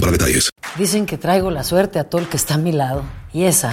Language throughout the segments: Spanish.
para detalles. Dicen que traigo la suerte a todo el que está a mi lado. Y esa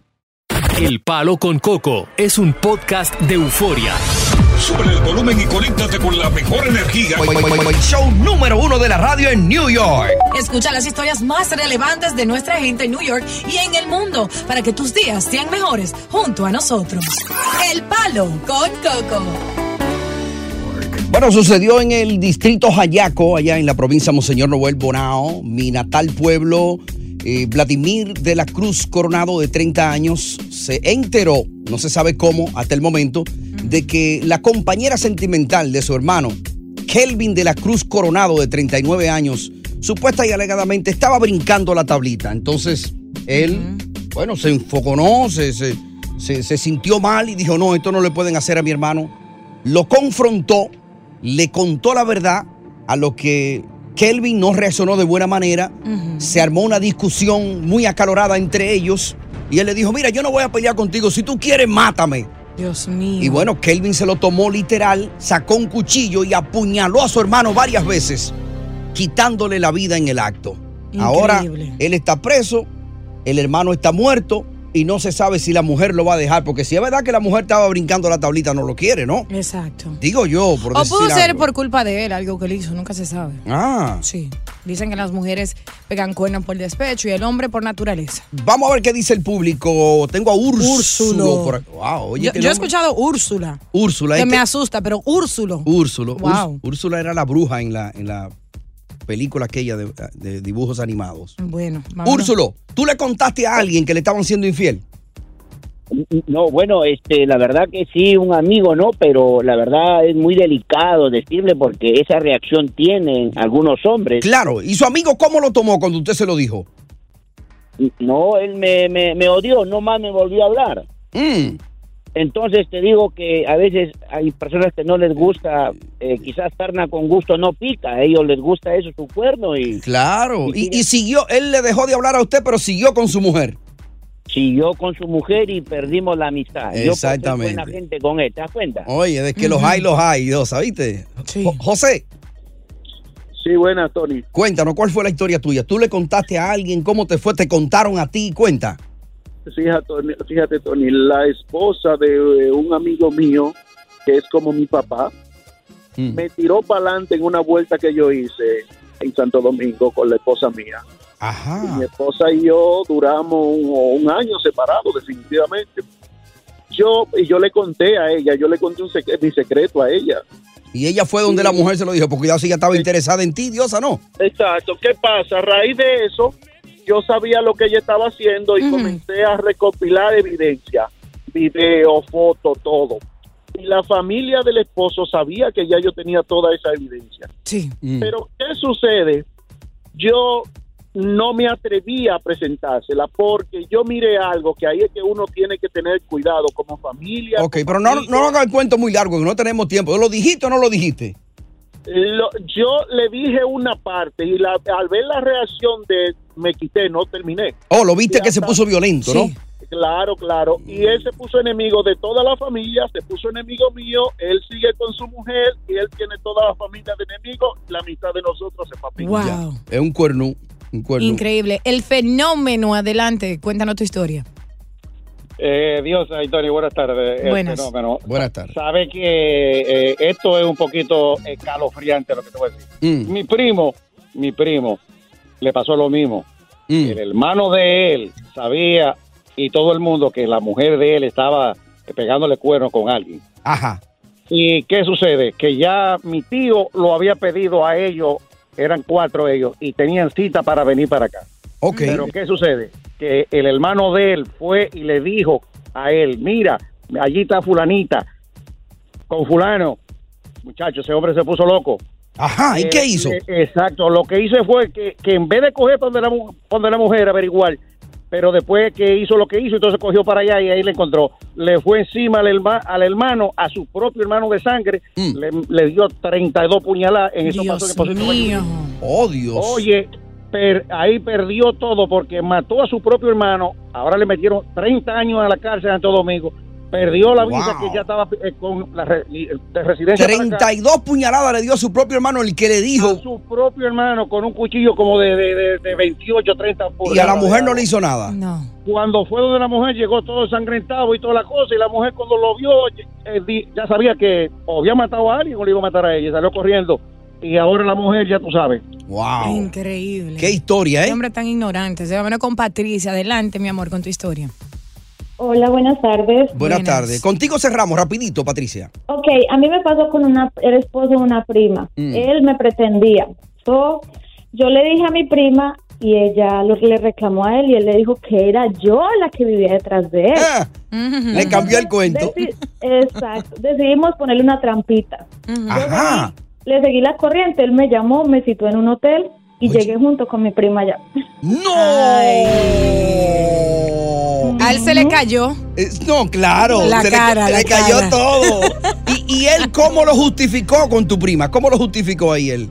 El Palo con Coco es un podcast de euforia. Sube el volumen y conéctate con la mejor energía. Show número uno de la radio en New York. Escucha las historias más relevantes de nuestra gente en New York y en el mundo para que tus días sean mejores junto a nosotros. El Palo con Coco. Bueno, sucedió en el distrito Jayaco, allá en la provincia Monseñor Noel Bonao, mi natal pueblo. Eh, Vladimir de la Cruz Coronado, de 30 años, se enteró, no se sabe cómo hasta el momento, de que la compañera sentimental de su hermano, Kelvin de la Cruz Coronado, de 39 años, supuesta y alegadamente estaba brincando la tablita. Entonces, él, bueno, se enfoconó, se, se, se- se sintió mal y dijo, no, esto no le pueden hacer a mi hermano. Lo confrontó, le contó la verdad, a lo que Kelvin no reaccionó de buena manera. Se armó una discusión muy acalorada entre ellos. Y él le dijo, mira, yo no voy a pelear contigo. Si tú quieres, mátame. Dios mío. Y bueno, Kelvin se lo tomó literal, sacó un cuchillo y apuñaló a su hermano varias veces, quitándole la vida en el acto. Ahora él está preso, el hermano está muerto y no se sabe si la mujer lo va a dejar, porque si es verdad que la mujer estaba brincando la tablita, no lo quiere, ¿no? Exacto. Digo yo, por O pudo ser algo. por culpa de él, algo que él hizo, nunca se sabe. Ah. Sí. Dicen que las mujeres pegan cuernos por despecho y el hombre por naturaleza. Vamos a ver qué dice el público. Tengo a Úrsulo. Por aquí. Wow, oye, yo yo he escuchado Úrsula. Úrsula. Que este- me asusta, pero Úrsulo. Úrsulo. Wow. Úrs- Úrsula era la bruja en la, en la película aquella de, de dibujos animados. Bueno, vámonos. Úrsulo, ¿tú le contaste a alguien que le estaban siendo infiel? No, bueno, este, la verdad que sí, un amigo, ¿no? Pero la verdad es muy delicado decirle porque esa reacción tienen algunos hombres. Claro, ¿y su amigo cómo lo tomó cuando usted se lo dijo? No, él me, me, me odió, no más me volvió a hablar. Mm. Entonces te digo que a veces hay personas que no les gusta, eh, quizás sarna con gusto no pica, a ellos les gusta eso, su cuerno y... Claro, y, y siguió, él le dejó de hablar a usted, pero siguió con su mujer. Siguió con su mujer y perdimos la amistad. Yo ser Exactamente. buena gente con él, ¿te das cuenta? Oye, de que los hay, los hay, Dios, ¿sabiste? Jo- José. Sí, buenas, Tony. Cuéntanos, ¿cuál fue la historia tuya? ¿Tú le contaste a alguien cómo te fue? ¿Te contaron a ti? Cuenta. Fíjate, Tony, fíjate, Tony, la esposa de un amigo mío, que es como mi papá, Mm. me tiró para adelante en una vuelta que yo hice en Santo Domingo con la esposa mía. Ajá. Mi esposa y yo duramos un, un año separados, definitivamente. Yo, y yo le conté a ella, yo le conté un secre- mi secreto a ella. Y ella fue donde la mujer se lo dijo, porque cuidado si ella estaba interesada en ti, diosa, ¿no? Exacto. ¿Qué pasa? A raíz de eso, yo sabía lo que ella estaba haciendo y comencé a recopilar evidencia, video, foto, todo. Y la familia del esposo sabía que ya yo tenía toda esa evidencia. Sí. Pero, ¿qué sucede? Yo no me atreví a presentársela porque yo miré algo que ahí es que uno tiene que tener cuidado como familia. Ok, pero no, no haga el cuento muy largo, que no tenemos tiempo. ¿Lo dijiste o no lo dijiste? Lo- yo le dije una parte y la- al ver la reacción de me quité, no terminé. Oh, lo viste Y que se puso violento, ¿no? Claro, claro. Y él se puso enemigo de toda la familia, se puso enemigo mío, él sigue con su mujer y él tiene toda la familia de enemigos, la mitad de nosotros se papi. Wow. Es un cuerno, un cuerno. Increíble. El fenómeno, adelante, cuéntanos tu historia. Eh, Dios, ay, Tony, buenas tardes. El Buenas. fenómeno. Buenas tardes. Sabe que eh, esto es un poquito escalofriante lo que te voy a decir. Mm. Mi primo, mi primo, le pasó lo mismo. El hermano de él sabía y todo el mundo que la mujer de él estaba pegándole cuernos con alguien. Ajá. ¿Y qué sucede? Que ya mi tío lo había pedido a ellos, eran cuatro ellos, y tenían cita para venir para acá. Ok. Pero ¿qué sucede? Que el hermano de él fue y le dijo a él, mira, allí está fulanita, con fulano. Muchacho, ese hombre se puso loco. Ajá, ¿y Eh, qué hizo? eh, exacto, lo que hizo fue que, que en vez de coger para donde la, donde la mujer averiguar, pero después que hizo lo que hizo, entonces cogió para allá y ahí le encontró. Le fue encima al, herma- al hermano, a su propio hermano de sangre, Mm. le, le dio 32 puñaladas. En eso pasó en el Pacífico mío. Oh, Dios. Oye, per- ahí perdió todo porque mató a su propio hermano. Ahora le metieron 30 años a la cárcel en Santo Domingo. Perdió la visa Wow. que ya estaba eh, con la re- de residencia. para acá. 32 puñaladas le dio a su propio hermano, el que le dijo. A su propio hermano con un cuchillo como de, de, de, de 28, 30 Y a la mujer no le hizo nada. No. Cuando fue donde la mujer llegó todo ensangrentado y toda la cosa y la mujer cuando lo vio eh, ya sabía que o había matado a alguien o le iba a matar a ella. Salió corriendo y ahora la mujer ya tú sabes. Wow. Increíble. Qué historia, Qué ¿eh? hombre tan ignorante. Se va a ver con Patricia. Adelante, mi amor, con tu historia. Hola, buenas tardes. Buenas tardes. Contigo cerramos, rapidito, Patricia. Ok, a mí me pasó con una, el esposo de una prima. Mm. Él me pretendía. So, yo le dije a mi prima y ella lo, le reclamó a él y él le dijo que era yo la que vivía detrás de él. Ah, Le cambió el cuento. Deci- Exacto. Decidimos ponerle una trampita. Ajá. Le seguí la corriente, él me llamó, me citó en un hotel y llegué junto con mi prima allá. ¡No! A él se le cayó. Es- no, claro. La se le- cara, se la le, cayó todo. ¿Y, y él cómo lo justificó con tu prima? ¿Cómo lo justificó ahí él?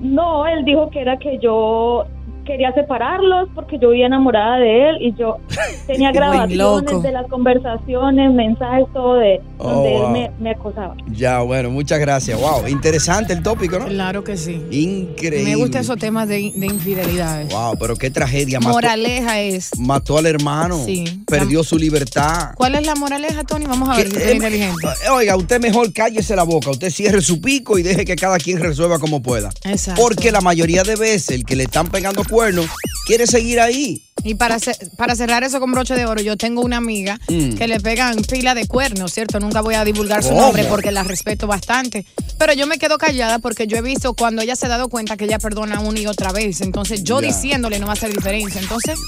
No, él dijo que era que yo quería separarlos porque yo vivía enamorada de él y yo tenía grabaciones de las conversaciones, mensajes, todo de Oh, donde wow. él me, me acosaba. Ya, bueno, muchas gracias. Wow, interesante el tópico, ¿no? Claro que sí. Increíble. Me gustan esos temas de, de infidelidades. Wow, pero qué tragedia. Mató, Moraleja es. mató al hermano. Sí. Perdió su libertad. ¿Cuál es la moraleja, Tony? Vamos a ver si soy eh, inteligente. eh, Oiga, usted mejor cállese la boca, usted cierre su pico y deje que cada quien resuelva como pueda. Exacto. Porque la mayoría de veces el que le están pegando cuernos quiere seguir ahí. Y para, ce- para cerrar eso con broche de oro, yo tengo una amiga Mm. que le pegan pila de cuernos, ¿cierto? Nunca voy a divulgar su ¿Cómo? nombre porque la respeto bastante. Pero yo me quedo callada porque yo he visto cuando ella se ha dado cuenta que ella perdona una y otra vez. Entonces yo Ya. diciéndole no va a hacer diferencia. Entonces,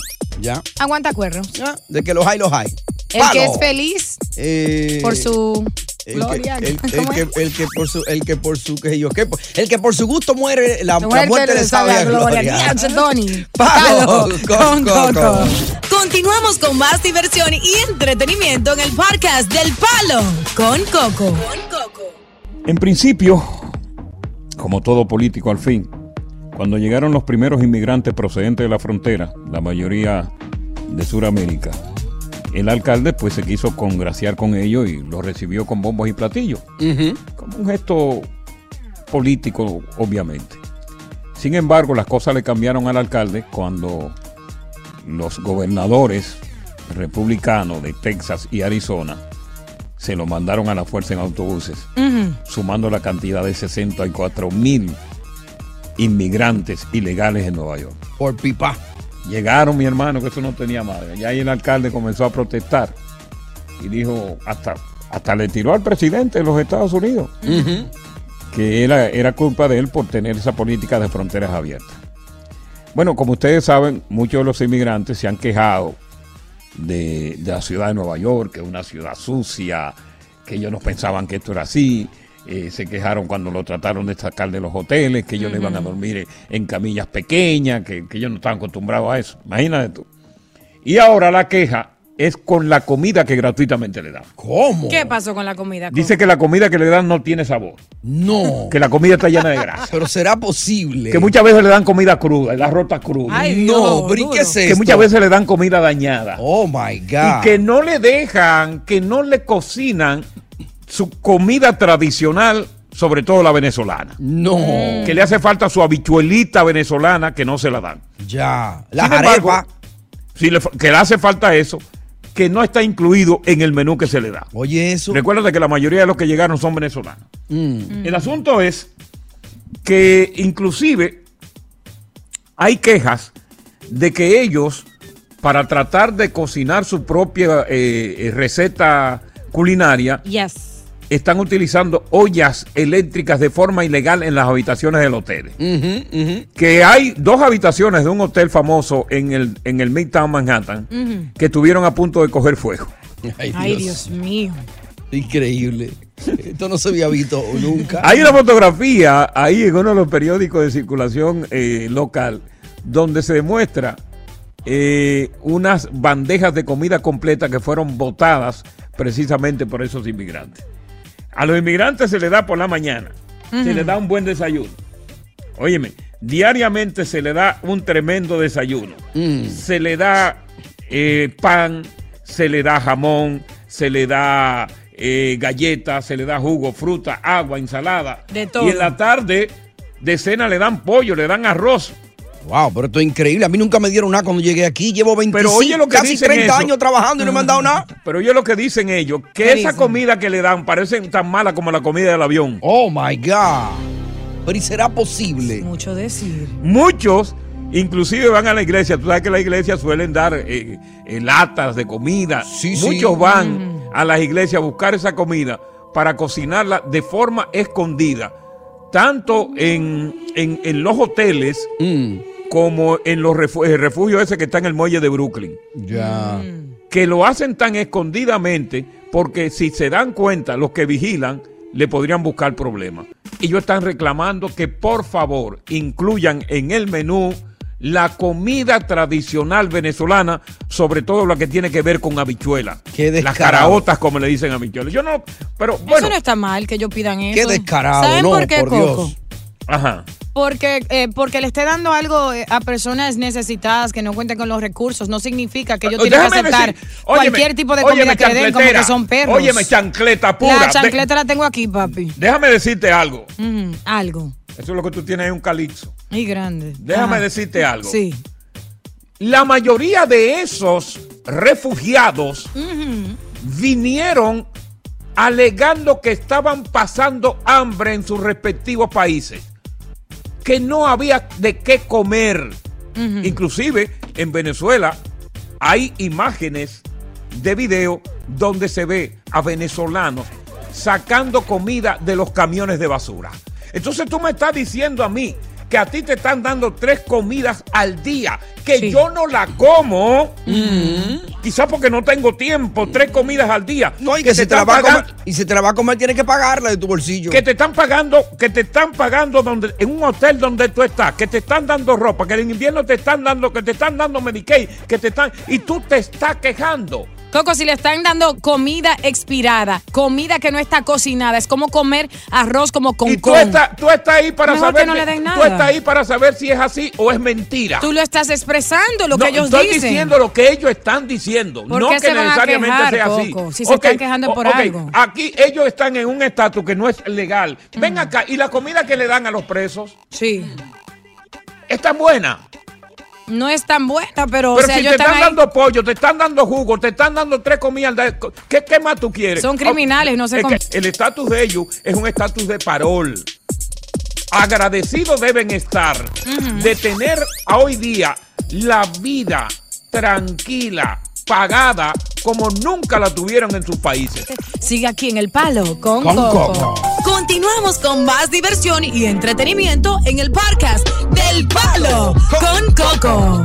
Ya. aguanta cuernos. De que los hay, los hay. El Palo. que es feliz Eh, por su el gloria. que, el, que, el que por su, el que por su, qué sé yo, qué, el que por su gusto muere, la, la Muerte muerte le le sabe a gloria. Dianche, Tony. Palo con. Coco. Continuamos con más diversión y entretenimiento en el podcast del Palo con Coco. En principio, como todo político al fin, cuando llegaron los primeros inmigrantes procedentes de la frontera, la mayoría de Sudamérica, el alcalde pues se quiso congraciar con ellos y los recibió con bombos y platillos, como un gesto político obviamente. Sin embargo, las cosas le cambiaron al alcalde cuando los gobernadores republicanos de Texas y Arizona se lo mandaron a la fuerza en autobuses sumando la cantidad de 64 mil inmigrantes ilegales en Nueva York. Por pipa. Llegaron, mi hermano, que eso no tenía madre. Y ahí el alcalde comenzó a protestar y dijo, hasta, hasta le tiró al presidente de los Estados Unidos, que era, era culpa de él por tener esa política de fronteras abiertas. Bueno, como ustedes saben, muchos de los inmigrantes se han quejado de, de la ciudad de Nueva York, que es una ciudad sucia, que ellos no pensaban que esto era así. Eh, se quejaron cuando lo trataron de sacar de los hoteles, que ellos le iban a dormir en camillas pequeñas, que, que ellos no estaban acostumbrados a eso. Imagínate tú. Y ahora la queja es con la comida que gratuitamente le dan. ¿Cómo? ¿Qué pasó con la comida? Coco? Dice que la comida que le dan no tiene sabor, No. que la comida está llena de grasa. Pero será posible. Que muchas veces le dan comida cruda, el arroz está crudo. Ay, no, Dios, pero ¿y qué duro. es que esto? muchas veces le dan comida dañada. Oh my God. y que no le dejan, que no le cocinan su comida tradicional, sobre todo la venezolana. No. Que le hace falta su habichuelita venezolana que no se la dan. Ya. La Sin embargo, si le, que le hace falta eso, que no está incluido en el menú que se le da. Oye, eso. Recuerda que la mayoría de los que llegaron son venezolanos. Mm. El asunto es que inclusive hay quejas de que ellos para tratar de cocinar su propia eh, eh, receta culinaria, Yes. Están utilizando ollas eléctricas de forma ilegal en las habitaciones del hotel. Que hay dos habitaciones de un hotel famoso en el, en el Midtown Manhattan que estuvieron a punto de coger fuego. Ay, Dios mío. Increíble. Esto no se había visto nunca. Hay una fotografía ahí en uno de los periódicos de circulación eh, local donde se demuestra eh, unas bandejas de comida completa que fueron botadas precisamente por esos inmigrantes. A los inmigrantes se les da por la mañana, se les da un buen desayuno. Óyeme, diariamente se le da un tremendo desayuno. Se le da eh, pan, se le da jamón, se le da eh, galletas, se le da jugo, fruta, agua, ensalada. De todo. Y en la tarde de cena le dan pollo, le dan arroz. Wow, pero esto es increíble. A mí nunca me dieron nada cuando llegué aquí. Llevo 25, Pero oye lo que casi dicen 30 eso. años trabajando y no me han dado nada. Pero oye lo que dicen ellos, que ¿Qué esa dicen? comida que le dan parece tan mala como la comida del avión. Oh my God. Pero ¿y será posible? Mucho decir. Muchos, inclusive van a la iglesia. Tú sabes que la iglesia suelen dar eh, eh, latas de comida. sí. Muchos van a las iglesias a buscar esa comida para cocinarla de forma escondida, tanto en, en- en los hoteles Mm. Como en los refu- el refugio ese que está en el muelle de Brooklyn. Ya. Que lo hacen tan escondidamente porque si se dan cuenta los que vigilan, le podrían buscar problemas. Ellos están reclamando que por favor incluyan en el menú la comida tradicional venezolana, sobre todo lo que tiene que ver con habichuelas. Qué Las caraotas, como le dicen habichuelas. Yo no, pero bueno. Eso no está mal que ellos pidan eso. Qué descarado, ¿Saben no, por qué, por Coco? Dios. Ajá. Porque, eh, porque le esté dando algo eh, a personas necesitadas que no cuenten con los recursos, no significa que ellos tienen que Déjame aceptar decir, óyeme, cualquier tipo de óyeme, comida que le den, como que son perros. Óyeme, chancleta pura. La De- chancleta la tengo aquí, papi. déjame decirte algo. Algo. Eso es lo que tú tienes ahí, un calixo. Y grande. Déjame Ajá. decirte algo. Sí. La mayoría de esos refugiados vinieron alegando que estaban pasando hambre en sus respectivos países, que no había de qué comer. Inclusive en Venezuela hay imágenes de video donde se ve a venezolanos sacando comida de los camiones de basura. Entonces tú me estás diciendo a mí que a ti te están dando tres comidas al día, que yo no la como, quizás porque no tengo tiempo, tres comidas al día. No, y que que te si te la están va a pagando- comer, y si te la va a comer, tienes que pagarla de tu bolsillo. que te están pagando, que te están pagando donde, en un hotel donde tú estás, que te están dando ropa, que en invierno te están dando, que te están dando Medicaid, que te están, y tú te estás quejando. Coco, si le están dando comida expirada, comida que no está cocinada, es como comer arroz como con Y tú estás, tú estás ahí para Mejor saber, que no le den tú estás ahí para saber si es así o es mentira. Tú lo estás expresando, lo No, que ellos estoy dicen. diciendo lo que ellos están diciendo, ¿Por no que necesariamente quejar, sea así. Coco? Si se están quejando por algo. Aquí ellos están en un estatus que no es legal. Ven acá, ¿y la comida que le dan a los presos? Sí. ¿Es tan buena? No es tan buena, pero, o Pero sea, si ellos te están están ahí. dando pollo, te están dando jugo, te están dando tres comidas, ¿qué, qué más tú quieres? Son criminales, no sé Es cómo- que El estatus de ellos es un estatus de parol. Agradecidos deben estar de tener a hoy día la vida tranquila, pagada, como nunca la tuvieron en sus países. Sigue aquí en el palo con, Con Coco. Coco. Continuamos con más diversión y entretenimiento en el podcast del Palo con Coco.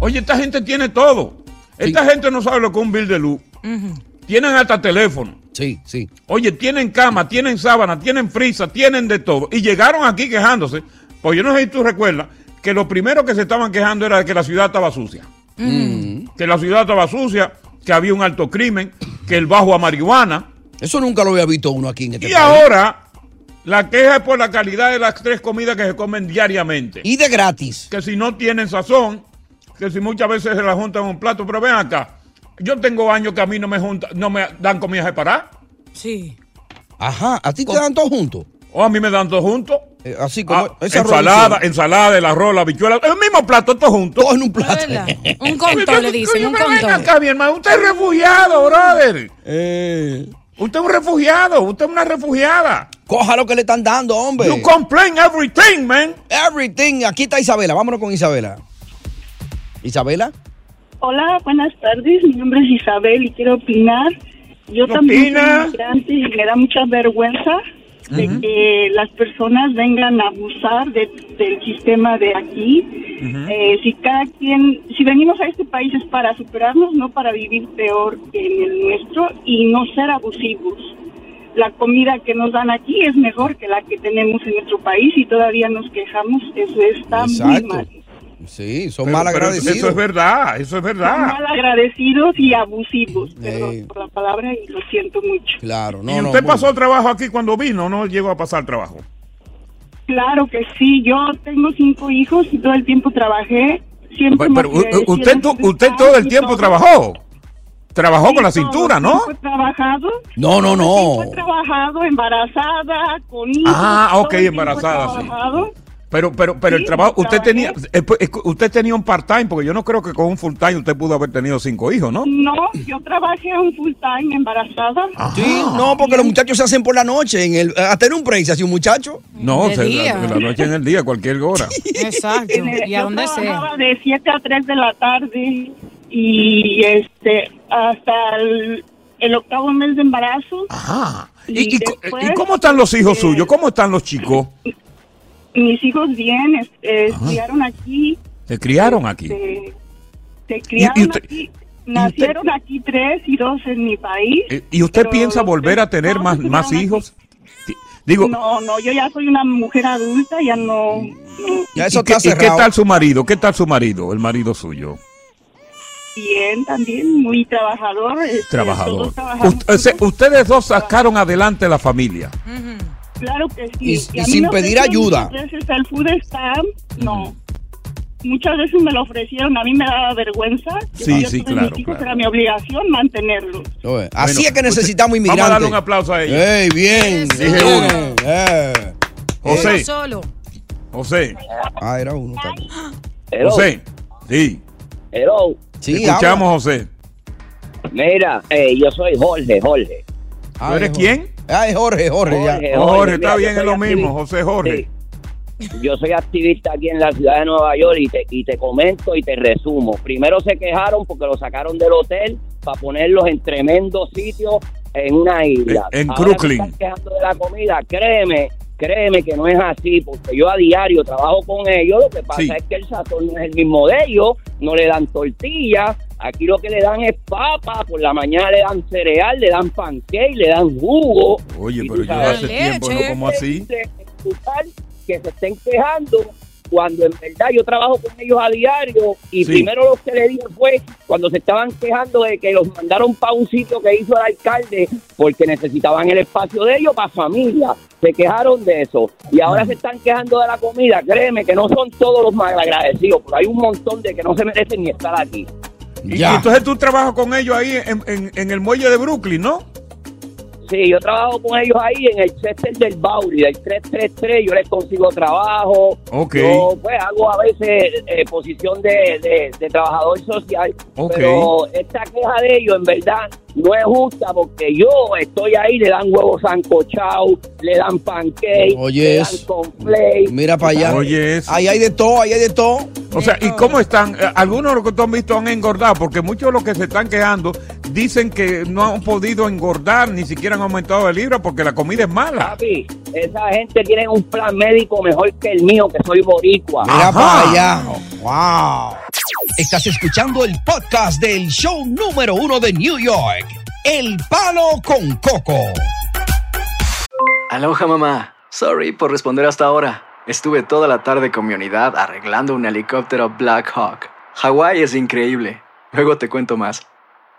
Oye, esta gente tiene todo. Esta gente no sabe lo que es un bill de luz. Tienen hasta teléfono. Sí, sí. Oye, tienen cama, tienen sábana, tienen frisa, tienen de todo. Y llegaron aquí quejándose. Pues yo no sé si tú recuerdas que lo primero que se estaban quejando era de que la ciudad estaba sucia. Que la ciudad estaba sucia, que había un alto crimen, que el bajo a marihuana. Eso nunca lo había visto uno aquí en este Y país. ahora la queja es por la calidad de las tres comidas que se comen diariamente. Y de gratis. Que si no tienen sazón, que si muchas veces se la juntan en un plato. Pero ven acá, yo tengo años que a mí no me, junta, no me dan comida separada. Sí. Ajá, ¿a ti te dan todos juntos? O a mí me dan todo juntos. Eh, así como Ah, ensalada, arroz. ensalada, el arroz, la bichuela, el mismo plato, todo junto. Todo en un plato. Un contón, le dicen, un contón. acá, mi hermano, usted es refugiado, brother. Eh. Usted es un refugiado, usted es una refugiada. Coja lo que le están dando, hombre. You complain everything, man. Everything. Aquí está Isabela. Vámonos con Isabela. Isabela. Hola, buenas tardes. Mi nombre es Isabel y quiero opinar. Yo también soy Opina. inmigrante y me da mucha vergüenza de que las personas vengan a abusar de- del sistema de aquí. Eh, si cada quien, si venimos a este país es para superarnos, no para vivir peor que en el nuestro y no ser abusivos. La comida que nos dan aquí es mejor que la que tenemos en nuestro país y todavía nos quejamos. Eso está muy Exacto. mal. Sí, son Pero- mal pero agradecidos. Eso es verdad, eso es Son verdad. mal agradecidos y abusivos. Perdón por la palabra y lo siento mucho. Claro, ¿Y usted pasó trabajo aquí cuando vino o no llegó a pasar trabajo? Claro que sí. Yo tengo cinco hijos y todo el tiempo trabajé. Siempre Pero, pero, usted, tu- usted todo el tiempo trabajó. Trabajó con la cintura, ¿no? He trabajado. No, no, no. He trabajado embarazada, con hijos. Ah, ok, embarazada, sí. trabajado. Pero, pero, pero el trabajo, usted trabajé. tenía, eh, pues, usted tenía un part-time, porque yo no creo que con un full-time usted pudo haber tenido cinco hijos, ¿no? No, yo trabajé un full time embarazada. Sí, no, porque los muchachos se hacen por la noche. En el, hasta en un break se hace un muchacho. No, De se- día. la, la noche en el día, cualquier hora. Exacto. Y a sea. trabajaba de 7 a 3 de la tarde y este hasta el, el octavo mes de embarazo. Ajá. Y, ¿Y, y co- después, y cómo están los hijos eh, suyos? ¿Cómo están los chicos? Mis hijos bien, eh, estudiaron aquí. Se criaron aquí. Se, se criaron y usted- aquí. Nacieron aquí tres y dos en mi país. Eh, ¿Y usted piensa volver a tener más, más hijos? Di- Digo, No, no, yo ya soy una mujer adulta, ya no. no. Ya ¿y, qué, y qué tal su marido? ¿Qué tal su marido, el marido suyo? Bien, también, muy trabajador. este, Trabajador. sea, ustedes dos sacaron adelante la familia. Claro que sí. Y- sin pedir ayuda. Muchas veces el food stamp, no. Muchas veces me lo ofrecieron, a mí me daba vergüenza. Yo- Sí, yo sí, claro, mis hijos, claro. Era mi obligación mantenerlos. Oye, Así Bueno, es que necesitamos usted- inmigrantes. Vamos a darle un aplauso a ella. ¡Ey, bien! Dije bien, uno. eh. José. Solo. José, Ah, era uno también. José, sí, Hello. Sí, te escuchamos, José. Mira, eh, yo soy Jorge, Jorge. ¿Tú eres quién? Ah, es Jorge, Jorge, ya. Jorge, Oh, Jorge, mira, está bien, es lo activista. mismo, José Jorge. Yo soy activista aquí en la ciudad de Nueva York y te, y te comento y te resumo. Primero se quejaron porque lo sacaron del hotel para ponerlos en tremendos sitios en una isla. En- en Ahora Brooklyn. se están quejando de la comida. Créeme, créeme que no es así porque yo a diario trabajo con ellos. Lo que pasa Sí. es que el sazón no es el mismo de ellos. No le dan tortillas. Aquí lo que le dan es papa. Por la mañana le dan cereal, le dan pancake, le dan jugo. Oye, pero yo hace tiempo no como así. que se estén quejando cuando en verdad yo trabajo con ellos a diario y Sí. primero lo que le dije fue cuando se estaban quejando de que los mandaron para un sitio que hizo el alcalde porque necesitaban el espacio de ellos para familia. Se quejaron de eso y ahora se están quejando de la comida. Créeme que no son todos los malagradecidos, pero hay un montón de que no se merecen ni estar aquí. Y, y entonces tú trabajas con ellos ahí en, en- en el muelle de Brooklyn, ¿no? Sí, yo trabajo con ellos ahí en el Chester del Bauri, del 333, yo les consigo trabajo. Ok. Yo pues hago a veces eh, posición de, de- de trabajador social, Ok. pero esta queja de ellos en verdad no es justa porque yo estoy ahí, le dan huevos sancochados, le dan pancake, Oye, le dan conflay. Mira para allá. Oye, eso. Ahí hay de todo, ahí hay de todo. O sea, ¿y cómo están? Eh, Algunos de los que tú has visto han engordado, porque muchos de los que se están quejando dicen que no han podido engordar, ni siquiera han aumentado de libra porque la comida es mala. Papi, esa gente tiene un plan médico mejor que el mío, que soy boricua. Mira para allá. Wow. Estás escuchando el podcast del show número uno de New York. El palo con coco. Aloha mamá. Sorry por responder hasta ahora. Estuve toda la tarde con mi unidad arreglando un helicóptero Black Hawk. Hawái es increíble. Luego te cuento más.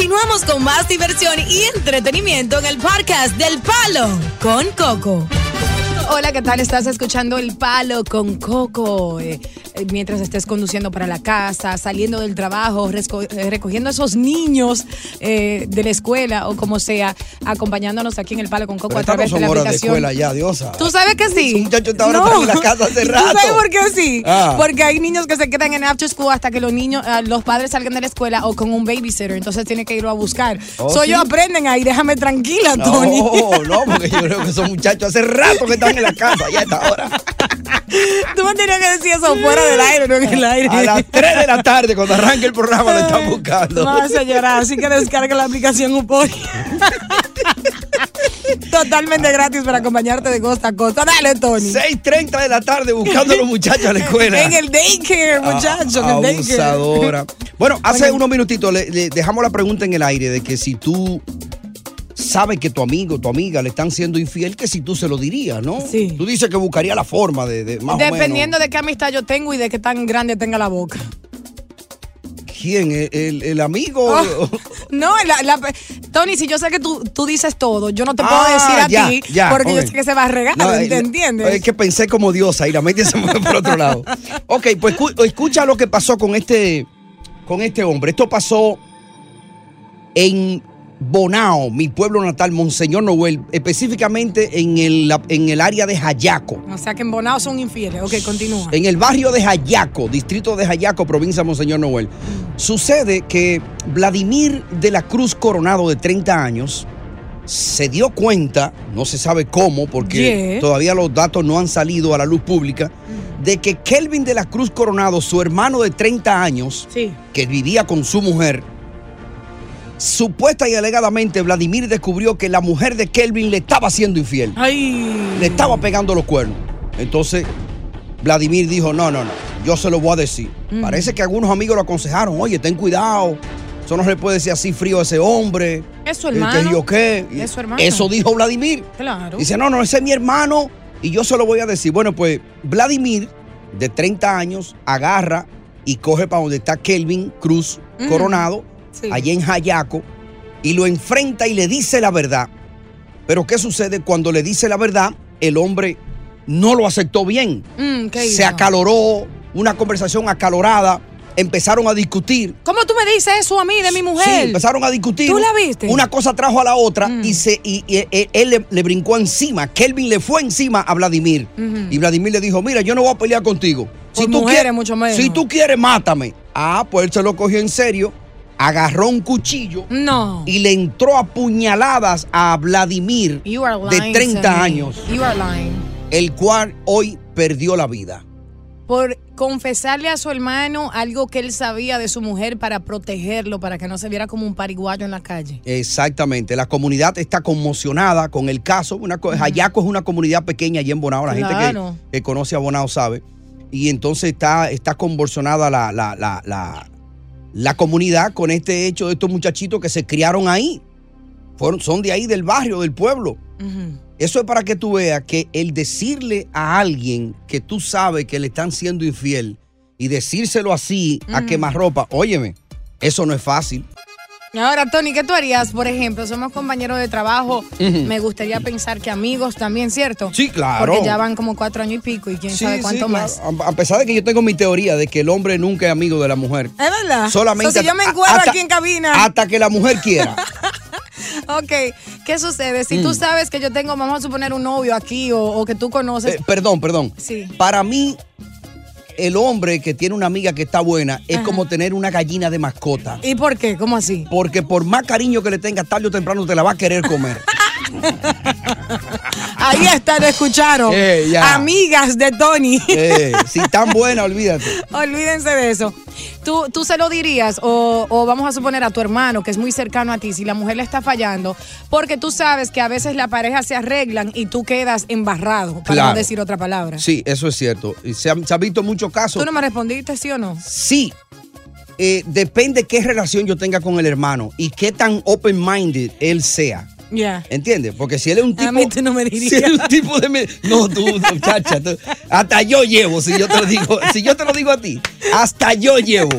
Continuamos con más diversión y entretenimiento en el podcast del Palo con Coco. Hola, ¿qué tal? Estás escuchando El Palo con Coco. Eh, eh, mientras estés conduciendo para la casa, saliendo del trabajo, eh, recogiendo a esos niños eh, de la escuela o como sea, acompañándonos aquí en El Palo con Coco Pero a no través de la horas de aplicación. escuela ya, diosa. ¿Tú sabes que sí? Muchachos estaban en la casa hace ¿Y rato. ¿Tú sabes por qué sí? Ah. Porque hay niños que se quedan en after school hasta que los niños, ah, los padres salgan de la escuela o con un babysitter, entonces tiene que irlo a buscar. Oh, so ¿sí? ellos aprenden ahí, déjame tranquila, Tony. No, no, porque yo creo que esos muchachos hace rato que están en la casa, ya a esta hora. Tú me tenías que decir eso fuera del aire, no en el aire. A las 3 de la tarde, cuando arranque el programa, lo están buscando. No, señora, así que descarga la aplicación Upori. Totalmente gratis para acompañarte de costa a costa. Dale, Tony. 6.30 de la tarde buscando a los muchachos a la escuela. En el daycare, muchacho, en el daycare. Abusadora. Bueno, hace unos minutitos le, le dejamos la pregunta en el aire de que si tú sabes que tu amigo, tu amiga le están siendo infiel, que si tú se lo dirías, ¿no? Sí. Tú dices que buscaría la forma de, de más o menos. Dependiendo de qué amistad yo tengo y de qué tan grande tenga la boca. ¿Quién? ¿El, el- el amigo? Oh, no, la- la- Tony, si yo sé que tú, tú dices todo, yo no te puedo Ah, decir a ya, ti ya, porque yo sé que se va a regar, No, ¿te eh, entiendes? Es que pensé como diosa y la mente se mueve por otro lado. Ok, pues escu- escucha lo que pasó con este, con este hombre. Esto pasó en Bonao, mi pueblo natal, Monseñor Noel, específicamente en el, en el área de Jayaco. O sea que en Bonao son infieles. Ok, continúa. En el barrio de Jayaco, distrito de Jayaco, provincia de Monseñor Noel. Sucede que Vladimir de la Cruz Coronado, de 30 años, se dio cuenta, no se sabe cómo, porque Yeah. todavía los datos no han salido a la luz pública, de que Kelvin de la Cruz Coronado, su hermano de 30 años, Sí. que vivía con su mujer, supuesta y alegadamente Vladimir descubrió que la mujer de Kelvin le estaba haciendo infiel. Ay. Le estaba pegando los cuernos. Entonces, Vladimir dijo, no, no, no, yo se lo voy a decir. Mm. Parece que algunos amigos lo aconsejaron, oye, ten cuidado. Eso no se le puede decir así frío a ese hombre. Es su ¿Y hermano. qué, yo qué? Es su hermano. Eso dijo Vladimir. Claro. Dice, no, no, ese es mi hermano y yo se lo voy a decir. Bueno, pues Vladimir, de 30 años, agarra y coge para donde está Kelvin Cruz. Coronado, Sí. allá en Jayaco, y lo enfrenta y le dice la verdad. Pero ¿qué sucede cuando le dice la verdad? El hombre no lo aceptó bien. Mm, ¿qué Se acaloró, una conversación acalorada, empezaron a discutir. ¿Cómo tú me dices eso a mí de mi mujer? Sí, empezaron a discutir. ¿Tú la viste? Mm. Una cosa trajo a la otra y, se, y, y- y- él le, le brincó encima. Kelvin le fue encima a Vladimir. Y Vladimir le dijo, mira, yo no voy a pelear contigo. Por mujeres, quieres, mucho menos. si tú quieres, mátame. Ah, pues él se lo cogió en serio, agarró un cuchillo No. y le entró a puñaladas a Vladimir You are de lying 30 to me. años, You are lying. el cual hoy perdió la vida. Por confesarle a su hermano algo que él sabía de su mujer para protegerlo, para que no se viera como un pariguayo en la calle. Exactamente, la comunidad está conmocionada con el caso. Una, co- Jayaco es una comunidad pequeña allí en Bonao, la gente que, que conoce a Bonao sabe. Y entonces está, está convulsionada la, la, la, la, la comunidad con este hecho de estos muchachitos que se criaron ahí. Fueron, son de ahí, del barrio, del pueblo. Eso es para que tú veas que el decirle a alguien que tú sabes que le están siendo infiel y decírselo así a Ujú. quemarropa, óyeme, eso no es fácil. Ahora, Tony, ¿qué tú harías? Por ejemplo, somos compañeros de trabajo. Me gustaría pensar que amigos también, ¿cierto? Sí, claro. Porque ya van como cuatro años y pico y quién Sí, sabe sí, cuánto claro. más. A pesar de que yo tengo mi teoría de que el hombre nunca es amigo de la mujer. Es verdad. Solamente So, si yo me encuentro hasta- aquí en cabina. Hasta que la mujer quiera. Ok, ¿qué sucede? Si tú Mm. sabes que yo tengo, vamos a suponer, un novio aquí o, o que tú conoces. Eh, perdón, perdón. Sí. Para mí, el hombre que tiene una amiga que está buena es Ajá. como tener una gallina de mascota. ¿Y por qué? ¿Cómo así? Porque por más cariño que le tengas, tarde o temprano te la va a querer comer. Ahí está, lo escucharon. Eh. Amigas de Tony. Eh, si tan buena, olvídate. Olvídense de eso. ¿Tú, tú se lo dirías o, o vamos a suponer a tu hermano que es muy cercano a ti si la mujer le está fallando porque tú sabes que a veces la pareja se arreglan y tú quedas embarrado, para Claro. no decir otra palabra. Sí, eso es cierto. Y se, han, se han visto muchos casos. ¿Tú no me respondiste sí o no? Sí. Eh, depende qué relación yo tenga con el hermano y qué tan open-minded él sea. Ya. ¿Entiendes? Porque si él es un tipo. A mí tú no me Si dirías. él es un tipo de. No, tú, muchacha. tú- hasta yo llevo, si yo te lo digo. Si yo te lo digo a ti, hasta yo llevo.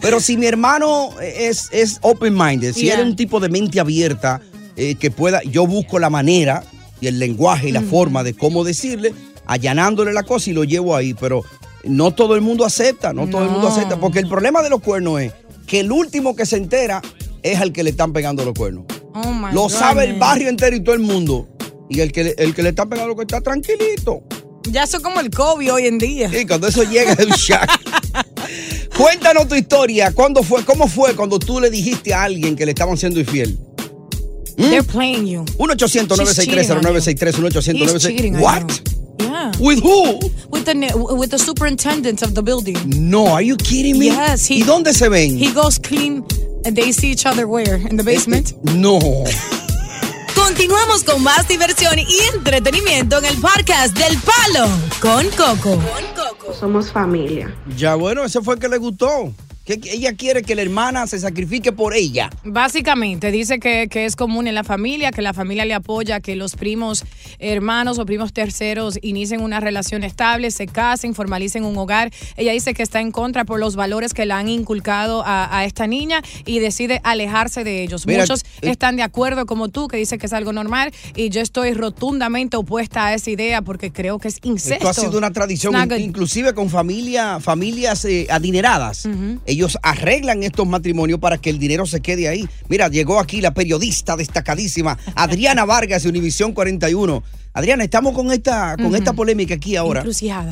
Pero si mi hermano es, es open-minded, si Yeah. él es un tipo de mente abierta, eh, que pueda. Yo busco la manera y el lenguaje y la Mm. forma de cómo decirle, allanándole la cosa y lo llevo ahí. Pero no todo el mundo acepta, no, todo el mundo acepta. Porque el problema de los cuernos es que el último que se entera es al que le están pegando los cuernos. Oh my Lo sabe el barrio entero y todo el mundo. Y el que, le- el que le está pegando lo que está tranquilito. Ya eso como el COVID hoy en día. Y cuando eso llega es un shock. Cuéntanos tu historia. ¿Cuándo fue? ¿Cómo fue cuando tú le dijiste a alguien que le estaban siendo infiel? They're playing you. 1 800 963 0963 1 800 He's cheating on What? you. Yeah. With who? With the with the superintendent of the building. No, are you kidding me? Yes. He, ¿Y dónde se ven? He goes clean and they see each other where? In the basement. No. Continuamos con más diversión y entretenimiento en el podcast del Palo con Coco. Somos familia. Ya bueno, ese fue el que le gustó. Que ella quiere que la hermana se sacrifique por ella. Básicamente, dice que, que es común en la familia, que la familia le apoya, que los primos hermanos o primos terceros inicien una relación estable, se casen, formalicen un hogar. Ella dice que está en contra por los valores que le han inculcado a, a esta niña y decide alejarse de ellos. Mira, Muchos eh, están de acuerdo como tú, que dice que es algo normal, y yo estoy rotundamente opuesta a esa idea porque creo que es incesto. Esto ha sido una tradición, not inclusive con familia, familias eh, adineradas. Ellos arreglan estos matrimonios para que el dinero se quede ahí. Mira, llegó aquí la periodista destacadísima Adriana Vargas de Univisión 41. Adriana, estamos con esta, con esta polémica aquí ahora.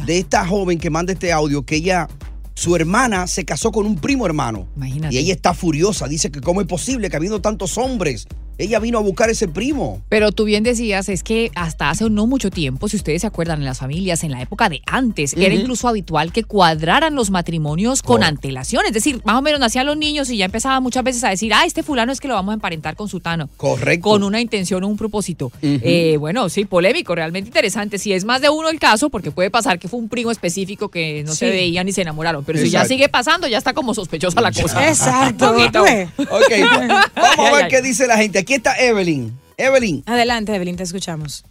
De esta joven que manda este audio que ella, su hermana se casó con un primo hermano. Imagínate. Y ella está furiosa. Dice que cómo es posible que habiendo tantos hombres, ella vino a buscar ese primo. Pero tú bien decías, es que hasta hace no mucho tiempo, si ustedes se acuerdan, en las familias, en la época de antes, era incluso habitual que cuadraran los matrimonios con Oh. antelación. Es decir, más o menos nacían los niños y ya empezaban muchas veces a decir, ah, este fulano es que lo vamos a emparentar con sutano. Correcto. Con una intención o un propósito. Eh, bueno, sí, polémico, realmente interesante. Si es más de uno el caso, porque puede pasar que fue un primo específico que no se veían ni se enamoraron. Pero si ya sigue pasando, ya está como sospechosa la cosa. Exacto. Ok, vamos a ver qué dice la gente. Aquí está Evelyn. Evelyn. Adelante, Evelyn, te escuchamos.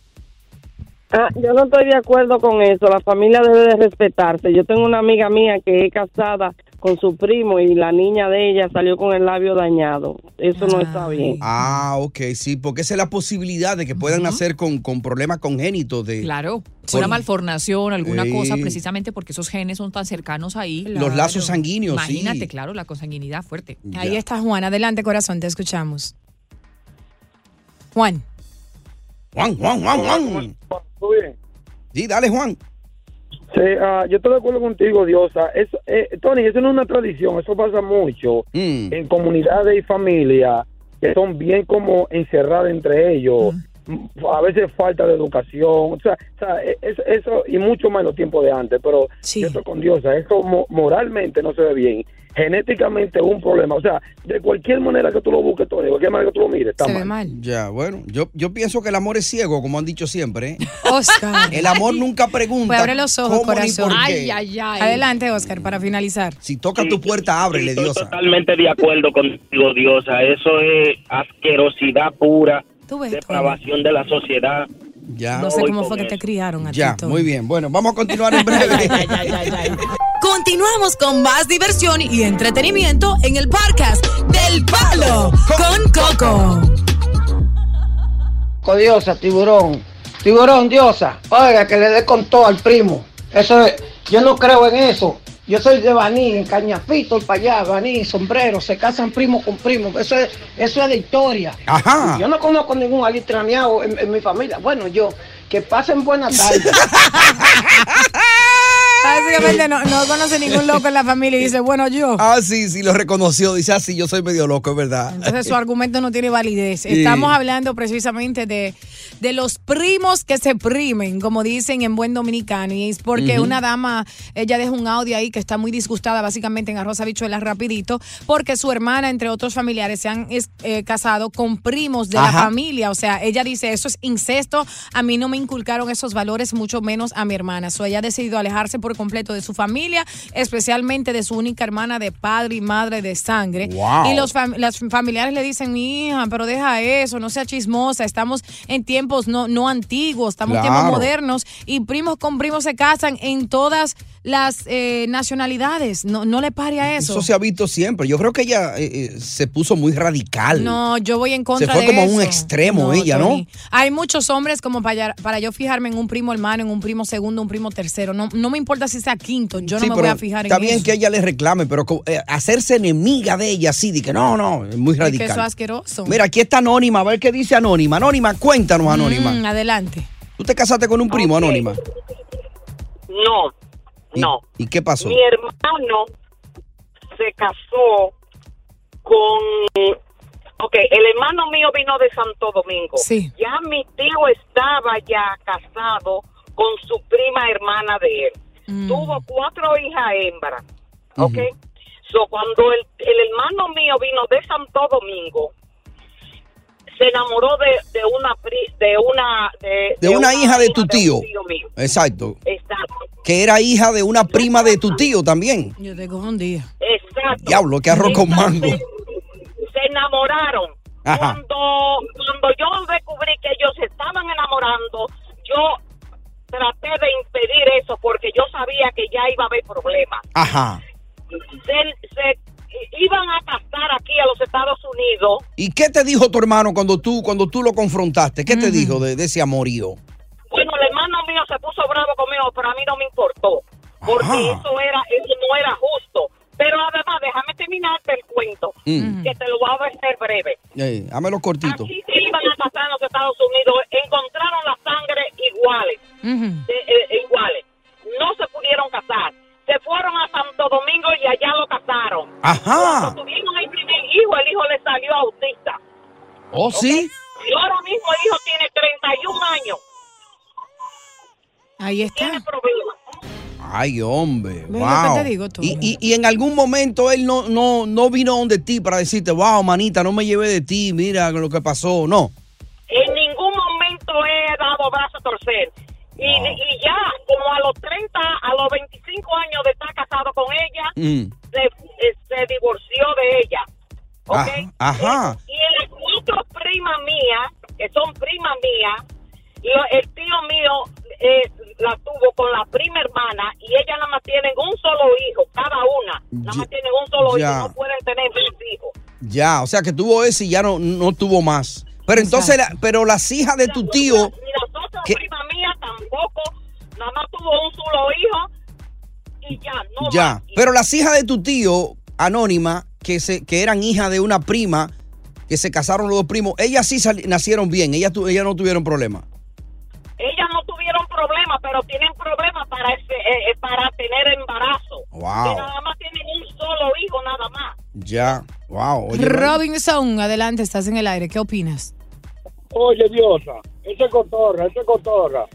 Ah, yo no estoy de acuerdo con eso. La familia debe de respetarse. Yo tengo una amiga mía que es casada con su primo y la niña de ella salió con el labio dañado. Eso no está bien. Ah, ok, sí, porque esa es la posibilidad de que puedan nacer con, con problemas congénitos de Claro, Por- una malformación, alguna cosa, precisamente porque esos genes son tan cercanos ahí. los lazos sanguíneos, Imagínate, sí. claro, la consanguinidad fuerte. Ahí está Juan. Adelante, corazón, te escuchamos. Juan. Juan, Juan, Juan, Juan. Sí, dale, Juan. Sí, ah, yo estoy de acuerdo contigo, Diosa. Eso, eh, Tony, eso no es una tradición, eso pasa mucho Mm. en comunidades y familias que son bien como encerradas entre ellos. M- A veces falta de educación, o sea, o sea, e- es- eso y mucho más en los tiempos de antes, pero yo estoy con Diosa, eso mo- moralmente no se ve bien, genéticamente es un problema, o sea, de cualquier manera que tú lo busques, Tony, de cualquier manera que tú lo mires, está mal. Ya, bueno, yo, yo pienso que el amor es ciego, como han dicho siempre. ¿eh? Oscar. El amor nunca pregunta. Pues abre los ojos, corazón. Ay, ay, ay. Adelante, Oscar, para finalizar. Si toca tu puerta, ábrele, Estoy Diosa. totalmente de acuerdo contigo, Diosa. Eso es asquerosidad pura, ves, depravación de la sociedad. Ya. No sé cómo fue que te criaron a ti, Ya, muy bien. Bueno, vamos a continuar en breve. Continuamos con más diversión y entretenimiento en el podcast del Palo con Coco. Diosa, tiburón. Tiburón, diosa. Oiga, que le dé con todo al primo. Eso es, yo no creo en eso. Yo soy de Baní, en Cañafito, para allá, Baní, sombrero, se casan primo con primo. Eso es, eso es de historia. Ajá. Yo no conozco ningún alitraneado en, en mi familia. Bueno, yo, que pasen buenas tardes. Básicamente no, no conoce ningún loco en la familia y dice, bueno, yo. Ah, sí, sí, lo reconoció. Dice, ah, sí, yo soy medio loco, es verdad. Entonces su argumento no tiene validez. Sí. Estamos hablando precisamente de de los primos que se primen, como dicen en buen dominicano. Y es porque una dama, ella deja un audio ahí que está muy disgustada básicamente en Arroz Habichuelas rapidito, porque su hermana, entre otros familiares, se han eh, casado con primos de la familia. O sea, ella dice, eso es incesto, a mí no me inculcaron esos valores, mucho menos a mi hermana. So, ella ha decidido alejarse por completo de su familia, especialmente de su única hermana de padre y madre de sangre. Wow. Y los fam- las familiares le dicen, mi hija, pero deja eso, no sea chismosa, estamos en tiempos no, no antiguos, estamos en tiempos modernos y primos con primos se casan en todas las eh, nacionalidades. No, no le pare a eso. Eso se ha visto siempre. Yo creo que ella eh, eh, se puso muy radical. No, yo voy en contra Se fue de como eso. un extremo ella, ¿no? Hay muchos hombres como para, para yo fijarme en un primo hermano, en un primo segundo, un primo tercero. No, no me importa si sea quinto, yo no Sí, me voy a fijar Está en bien eso. que ella le reclame, pero eh, hacerse enemiga de ella así, de que no, no, es muy Es que radical. eso es asqueroso. Mira, aquí está Anónima, a ver qué dice Anónima. Anónima, cuéntanos, Anónima. Mm, adelante. Tú te casaste con un primo, Anónima. No, no. ¿Y qué pasó? Mi hermano se casó con... Ok, el hermano mío vino de Santo Domingo. Sí. Ya mi tío estaba ya casado con su prima hermana de él. Mm. Tuvo cuatro hijas hembras. Ok. So, cuando el, el hermano mío vino de Santo Domingo, se enamoró de, de una pri- de una de, De una hija de tu tío. mío. Exacto. Exacto. Que era hija de una prima de tu tío también. Yo te cojo un día. Exacto. Diablo, qué arroz con mango. Se enamoraron. Ajá. Cuando, cuando yo descubrí que ellos se estaban enamorando, yo traté de impedir eso porque yo sabía que ya iba a haber problemas. Ajá. Se, se iban a casar aquí a los Estados Unidos. ¿Y qué te dijo tu hermano cuando tú, cuando tú lo confrontaste? ¿Qué te dijo de, de ese amorío? Bueno, el hermano mío se puso bravo conmigo, pero a mí no me importó. Porque Ajá. eso era, eso no era justo. Pero además, déjame terminarte el cuento, Mm. que te lo voy a hacer breve. Eh, hámelo cortito. Aquí se iban a casar en los Estados Unidos, encontraron la sangre iguales, de- eh, iguales. No se pudieron casar. Se fueron a Santo Domingo y allá lo casaron. Ajá. Cuando tuvieron el primer hijo, el hijo le salió autista. ¿Oh, sí? Y ahora mismo el hijo tiene 31 años. Ahí está. Tiene problemas. Ay, hombre. ¿Ves lo Wow. que te digo, Tony? y, y, y en algún momento él no, no, no vino donde ti para decirte, wow, manita, no me llevé de ti, mira lo que pasó. No. En ningún momento he dado brazo a torcer. Y, y ya, como a los 30, a los 25 años de estar casado con ella, Mm. se, eh, se divorció de ella. ¿Ok? Ah, ajá. Y las otras primas mías, que son primas mías, lo- el tío mío eh, la tuvo con la prima hermana y ellas nada más tienen un solo hijo, cada una. Nada más tienen un solo ya. hijo, no pueden tener dos hijos. Ya, o sea que tuvo ese y ya no, no tuvo más. Pero entonces, la- pero las hijas de tu tío, Y las otras primas mías tampoco, nada más tuvo un solo hijo y ya, no ya. más. Pero las hijas de tu tío, anónima, que, se, que eran hijas de una prima, que se casaron los dos primos, ellas sí sali- nacieron bien, ellas, tu- ellas no tuvieron problema. Ellas no tuvieron problemas, pero tienen problemas para ese, eh, eh, para tener embarazo. Wow. Que nada más tienen un solo hijo, nada más. Ya, wow. oye, Robinson, adelante, estás en el aire. ¿Qué opinas? Oye, Diosa, esa es cotorra, esa es cotorra.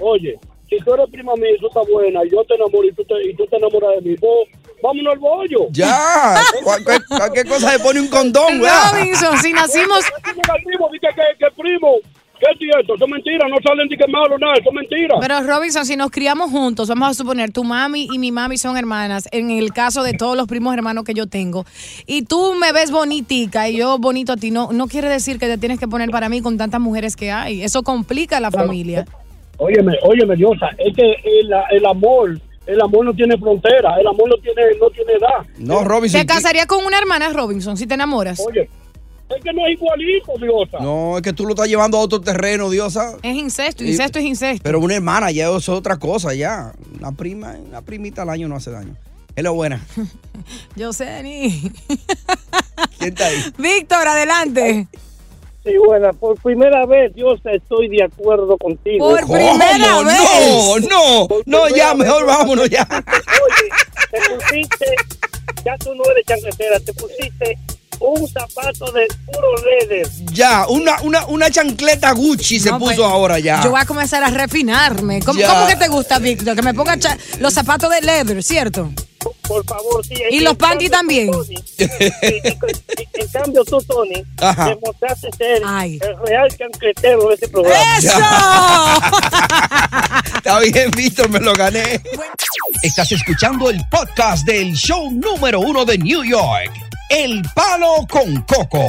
Oye, si tú eres prima mía y tú estás buena, y yo te enamoro y tú te, y tú te enamoras de mí, vos, vámonos al bollo. Ya, cualquier, cualquier cosa se pone un condón, ¿verdad? Robinson, si nacimos... primo, dice que, que primo, ¿qué es cierto? Eso es mentira, no salen de que malo, nada, eso es mentira. Pero Robinson, si nos criamos juntos, vamos a suponer, tu mami y mi mami son hermanas, en el caso de todos los primos hermanos que yo tengo, y tú me ves bonitica y yo bonito a ti, no, no quiere decir que te tienes que poner para mí con tantas mujeres que hay. Eso complica la familia. Óyeme, óyeme, Diosa, es que el, el amor, el amor no tiene frontera, el amor no tiene, no tiene edad. No, Robinson. ¿Te casarías con una hermana, Robinson, si te enamoras? Oye, es que no es igualito, Diosa. No, es que tú lo estás llevando a otro terreno, Diosa. Es incesto, Y- incesto es incesto. Pero una hermana ya eso es otra cosa, ya. Una prima, una primita al año no hace daño. Es lo buena. Yo sé, ni. ¿Quién está ahí? Víctor, adelante. Sí, bueno, por primera vez, Diosa, estoy de acuerdo contigo. Por primera No, vez. no, no, ya, mejor vámonos ya. Oye, te pusiste, ya tú no eres chancletera, te pusiste un zapato de puro leather. Ya, una, una, una chancleta Gucci se No, puso pues, ahora ya. Yo voy a comenzar a refinarme. ¿Cómo, cómo que te gusta, Víctor? Que me ponga cha- los zapatos de leather, ¿cierto? Por favor, sí. Y los panties también. Tony, en cambio, tú, Tony, Ajá. demostraste ser el real chancletero de este programa. Está bien, Víctor, me lo gané. Estás escuchando el podcast del show número uno de New York, El Palo con Coco.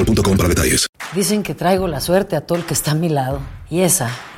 boostmobile.com para detalles. Dicen que traigo la suerte a todo el que está a mi lado. Y esa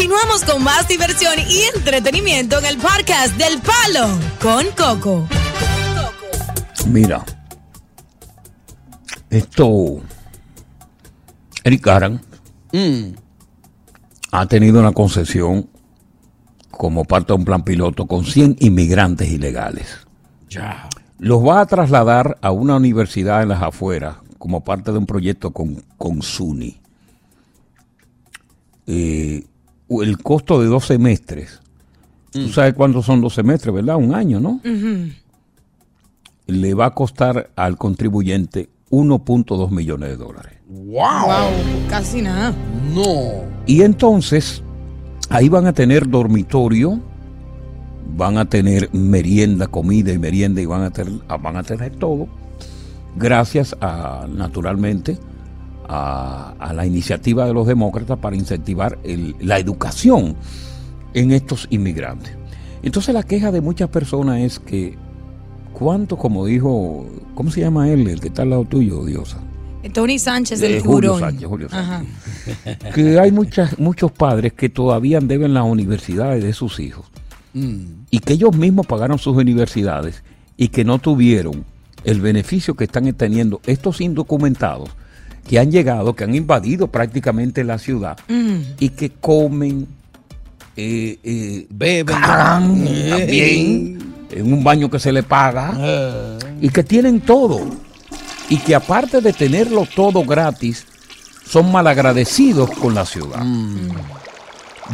Continuamos con más diversión y entretenimiento en el podcast del Palo con Coco. Mira, esto, Eric Aran ha tenido una concesión como parte de un plan piloto con 100 inmigrantes ilegales. Ya. Los va a trasladar a una universidad en las afueras como parte de un proyecto con, con SUNY. Eh, el costo de dos semestres. Tú sabes cuántos son dos semestres, ¿verdad? Un año, ¿no? Le va a costar al contribuyente 1.2 millones de dólares. Wow, casi nada. No. Y entonces, ahí van a tener dormitorio, van a tener merienda, comida y merienda, y van a tener, van a tener todo, gracias a, naturalmente, a, a la iniciativa de los demócratas para incentivar el- la educación en estos inmigrantes. Entonces la queja de muchas personas es que, ¿cuánto, como dijo, ¿cómo se llama él, el que está al lado tuyo, Diosa? Tony Sánchez De del Julio tiburón. Sánchez, Julio Ajá. que hay muchas, muchos padres que todavía deben las universidades de sus hijos y que ellos mismos pagaron sus universidades y que no tuvieron el beneficio que están teniendo estos indocumentados que han llegado, que han invadido prácticamente la ciudad y que comen, eh, eh, Beben. cagan Eh. también en un baño que se le paga y que tienen todo y que aparte de tenerlo todo gratis son malagradecidos con la ciudad.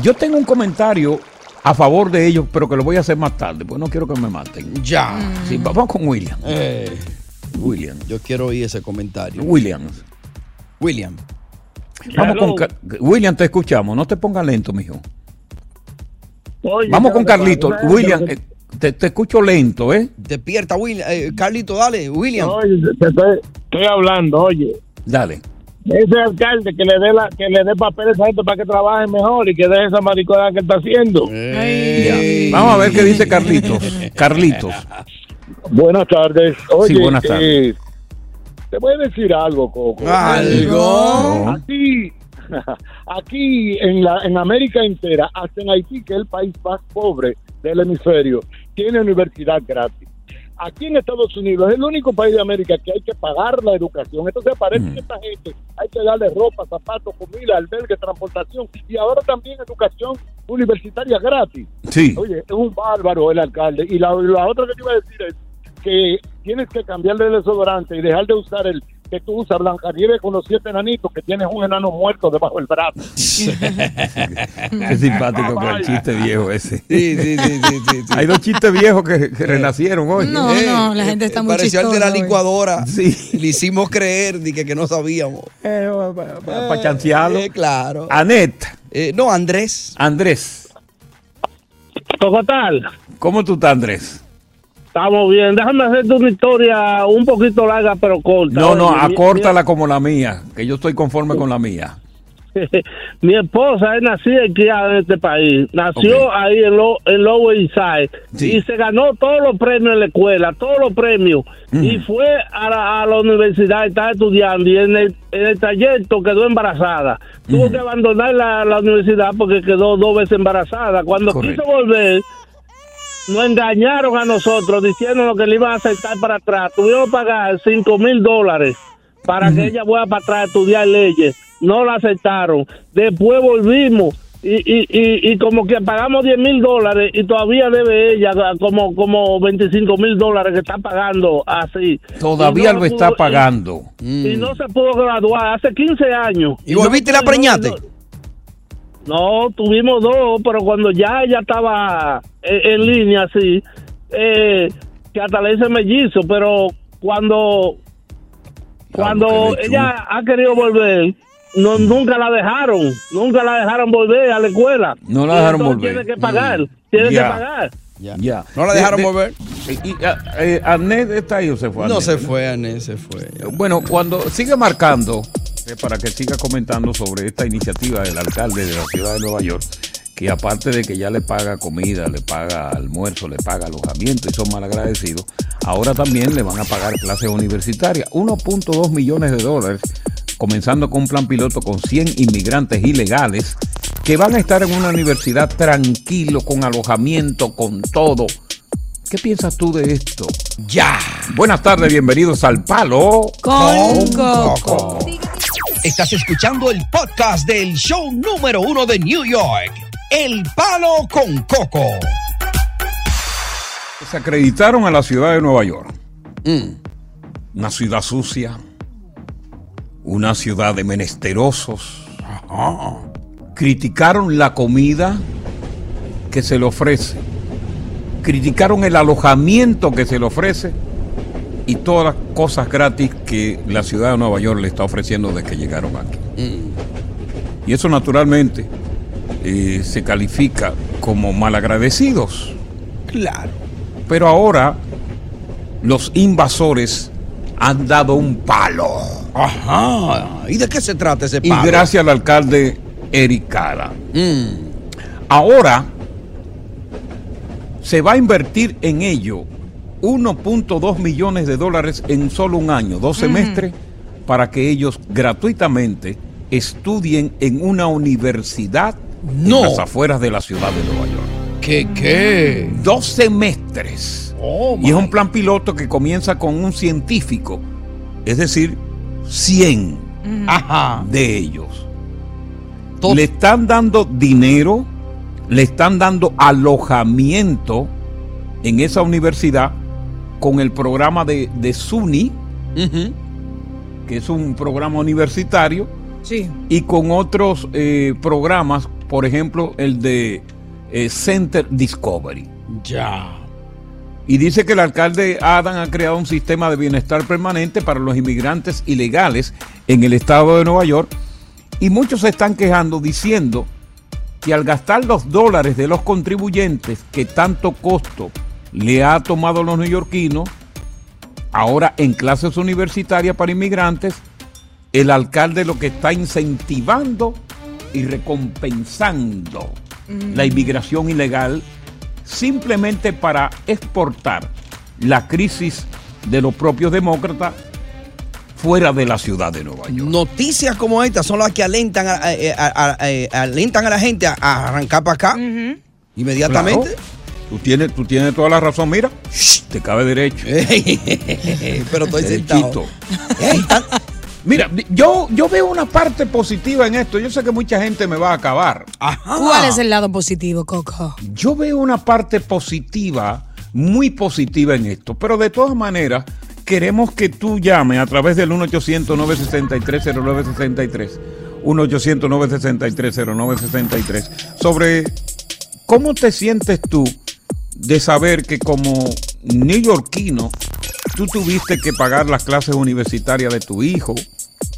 Yo tengo un comentario a favor de ellos, pero que lo voy a hacer más tarde, porque no quiero que me maten. Ya. Sí, vamos con William. Eh, William. Yo quiero oír ese comentario. Williams. William. Vamos con William, te escuchamos. No te pongas lento, mijo. Oye, Vamos con ¿sabes Carlito. William, eh, te, te escucho lento, ¿eh? Despierta, William. Eh, Carlito, dale, William. Oye, te estoy, estoy hablando, oye. Dale. Ese alcalde que le dé la, que le dé papel a esa gente para que trabajen mejor y que deje esa maricona que está haciendo. Ya. Vamos a ver qué dice Carlitos. Carlitos. Buenas tardes. Oye, Sí, buenas tardes. Te voy a decir algo, Coco. ¿Algo? Aquí, aquí en, la, en América entera, hasta en Haití, que es el país más pobre del hemisferio, tiene universidad gratis. Aquí en Estados Unidos es el único país de América que hay que pagar la educación. Entonces parece que esta gente hay que darle ropa, zapatos, comida, albergue, transportación y ahora también educación universitaria gratis. Sí. Oye, es un bárbaro el alcalde. Y la, la otra que te iba a decir es que tienes que cambiarle el desodorante y dejar de usar el que tú usas Blancanieves con los siete enanitos que tienes un enano muerto debajo del brazo. Qué simpático con el chiste viejo ese. Sí, sí, sí, sí, sí, sí. Hay dos chistes viejos que, que renacieron hoy. No, no, la gente está muy Pareció el de la licuadora. Le hicimos creer que, que no sabíamos. Para chancearlo. Eh, claro. Anet. Eh, no, Andrés. Andrés. ¿Cómo tal? ¿Cómo tú estás, Andrés? Estamos bien. Déjame hacerte una historia un poquito larga, pero corta. No, no, acórtala como la mía, que yo estoy conforme con la mía. Mi esposa es nacida y criada en este país. Nació ahí en, lo, en Lower East Side y se ganó todos los premios en la escuela, todos los premios. Y fue a la, a la universidad, estaba estudiando y en el, en el trayecto quedó embarazada. Tuvo que abandonar la, la universidad porque quedó dos veces embarazada. Cuando Correcto. quiso volver, nos engañaron a nosotros diciéndonos que le iban a aceptar para atrás. Tuvimos que pagar 5 mil dólares para que ella vuelva para atrás a estudiar leyes. No la aceptaron. Después volvimos y, y, y, y como que pagamos 10 mil dólares y todavía debe ella como, como 25 mil dólares que está pagando así. Todavía no lo está pagando. Y, no se pudo graduar hace 15 años. ¿Y volviste y la preñaste? No, tuvimos dos, pero cuando ya ella estaba en, en línea así, eh, que hasta le hice mellizo, pero cuando cuando ella ha querido volver, no, nunca la dejaron, nunca la dejaron volver a la escuela. No la dejaron volver. Tiene que pagar, tiene Ya. que pagar. Ya. No la dejaron volver. Y, y, eh, Anet está ahí o se fue. No Anet, se fue, Ané, se fue. Bueno, cuando sigue marcando, para que siga comentando sobre esta iniciativa del alcalde de la ciudad de Nueva York, que aparte de que ya le paga comida, le paga almuerzo, le paga alojamiento y son malagradecidos, ahora también le van a pagar clases universitarias. 1.2 millones de dólares, comenzando con un plan piloto con 100 inmigrantes ilegales que van a estar en una universidad tranquilo, con alojamiento, con todo. ¿Qué piensas tú de esto? Ya. Buenas tardes, bienvenidos al Palo Con Coco. Estás escuchando el podcast del show número uno de New York, El Palo con Coco. Se acreditaron a la ciudad de Nueva York. Una ciudad sucia. Una ciudad de menesterosos. Criticaron la comida que se le ofrece. Criticaron el alojamiento que se le ofrece. Y todas las cosas gratis que la ciudad de Nueva York le está ofreciendo desde que llegaron aquí. Y eso naturalmente eh, se califica como malagradecidos. Claro. Pero ahora los invasores han dado un palo. Ajá. ¿Y de qué se trata ese Y palo? gracias al alcalde Eric Cara. Ahora se va a invertir en ello 1.2 millones de dólares en solo un año, dos semestres, para que ellos gratuitamente estudien en una universidad No. en las afueras de la ciudad de Nueva York. ¿Qué qué? Dos semestres. Oh, y es un plan piloto que comienza con un científico, es decir, 100 Ajá. de ellos. Le están dando dinero, le están dando alojamiento en esa universidad con el programa de, de SUNY, que es un programa universitario, Sí. y con otros eh, programas, por ejemplo, el de eh, Center Discovery. Ya. Y dice que el alcalde Adam ha creado un sistema de bienestar permanente para los inmigrantes ilegales en el estado de Nueva York. Y muchos se están quejando diciendo que al gastar los dólares de los contribuyentes que tanto costo le ha tomado a los neoyorquinos, ahora en clases universitarias para inmigrantes, el alcalde lo que está incentivando y recompensando la inmigración ilegal simplemente para exportar la crisis de los propios demócratas fuera de la ciudad de Nueva York. Noticias como estas son las que alentan a, a- a- a- alentan a la gente a, arrancar para acá inmediatamente. Claro. Tú tienes, tú tienes toda la razón, mira, te cabe derecho. Pero estoy sentado. Mira, yo, yo veo una parte positiva en esto. Yo sé que mucha gente me va a acabar. ¿Cuál es el lado positivo, Coco? Yo veo una parte positiva, muy positiva en esto, pero de todas maneras queremos que tú llames a través del 1-800-963-0963, 1-800-963-0963, sobre cómo te sientes tú de saber que como neoyorquino tú tuviste que pagar las clases universitarias de tu hijo,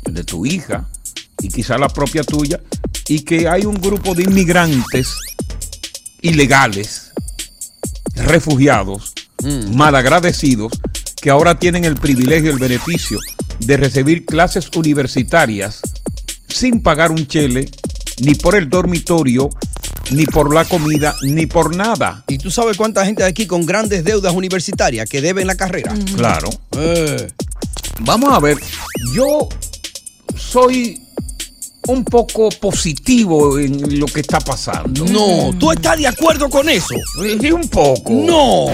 de tu hija y quizá la propia tuya, y que hay un grupo de inmigrantes ilegales, refugiados, malagradecidos que ahora tienen el privilegio y el beneficio de recibir clases universitarias sin pagar un chele, ni por el dormitorio, ni por la comida, ni por nada. ¿Y tú sabes cuánta gente hay aquí con grandes deudas universitarias que deben la carrera? Claro. Eh. Vamos a ver, yo soy un poco positivo en lo que está pasando. No, ¿tú estás de acuerdo con eso? Sí, un poco. No.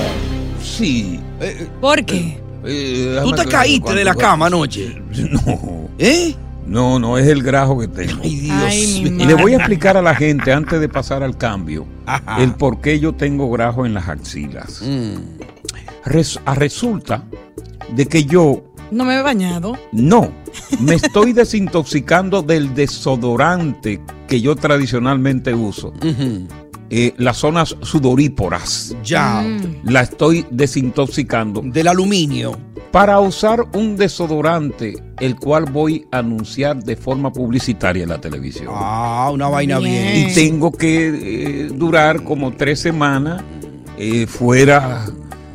Sí. ¿Por qué? Eh, ¿Tú te caíste de la cama anoche? No. ¿Eh? No, no es el grajo que tengo. Ay, mi y le voy a explicar a la gente antes de pasar al cambio el por qué yo tengo grajo en las axilas. Mm. Res- a resulta de que yo No me he bañado. no me estoy desintoxicando del desodorante que yo tradicionalmente uso. Eh, las zonas sudoríporas. Ya. La estoy desintoxicando. Del aluminio. Para usar un desodorante, el cual voy a anunciar de forma publicitaria en la televisión. Ah, una vaina bien. Y tengo que eh, durar como tres semanas eh, fuera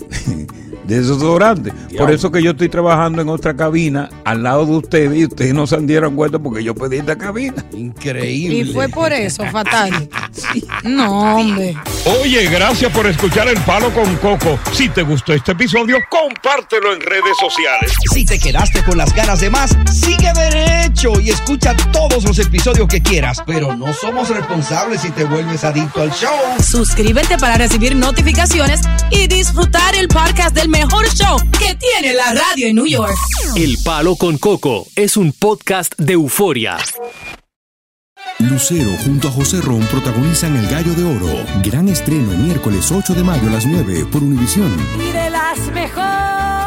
de desodorante. Por eso que yo estoy trabajando en otra cabina al lado de ustedes y ustedes no se han dieron cuenta porque yo pedí esta cabina. Increíble. Y fue por eso, fatal. No, hombre. Oye, gracias por escuchar El Palo con Coco. Si te gustó este episodio, compártelo en redes sociales. Si te quedaste con las ganas de más, sigue derecho y escucha todos los episodios que quieras. Pero no somos responsables si te vuelves adicto al show. Suscríbete para recibir notificaciones y disfrutar el podcast del mejor show que tiene la radio en New York. El Palo con Coco es un podcast de euforia. Lucero junto a José Ron protagonizan El Gallo de Oro. Gran estreno miércoles 8 de mayo a las 9 por Univisión. y de las mejores.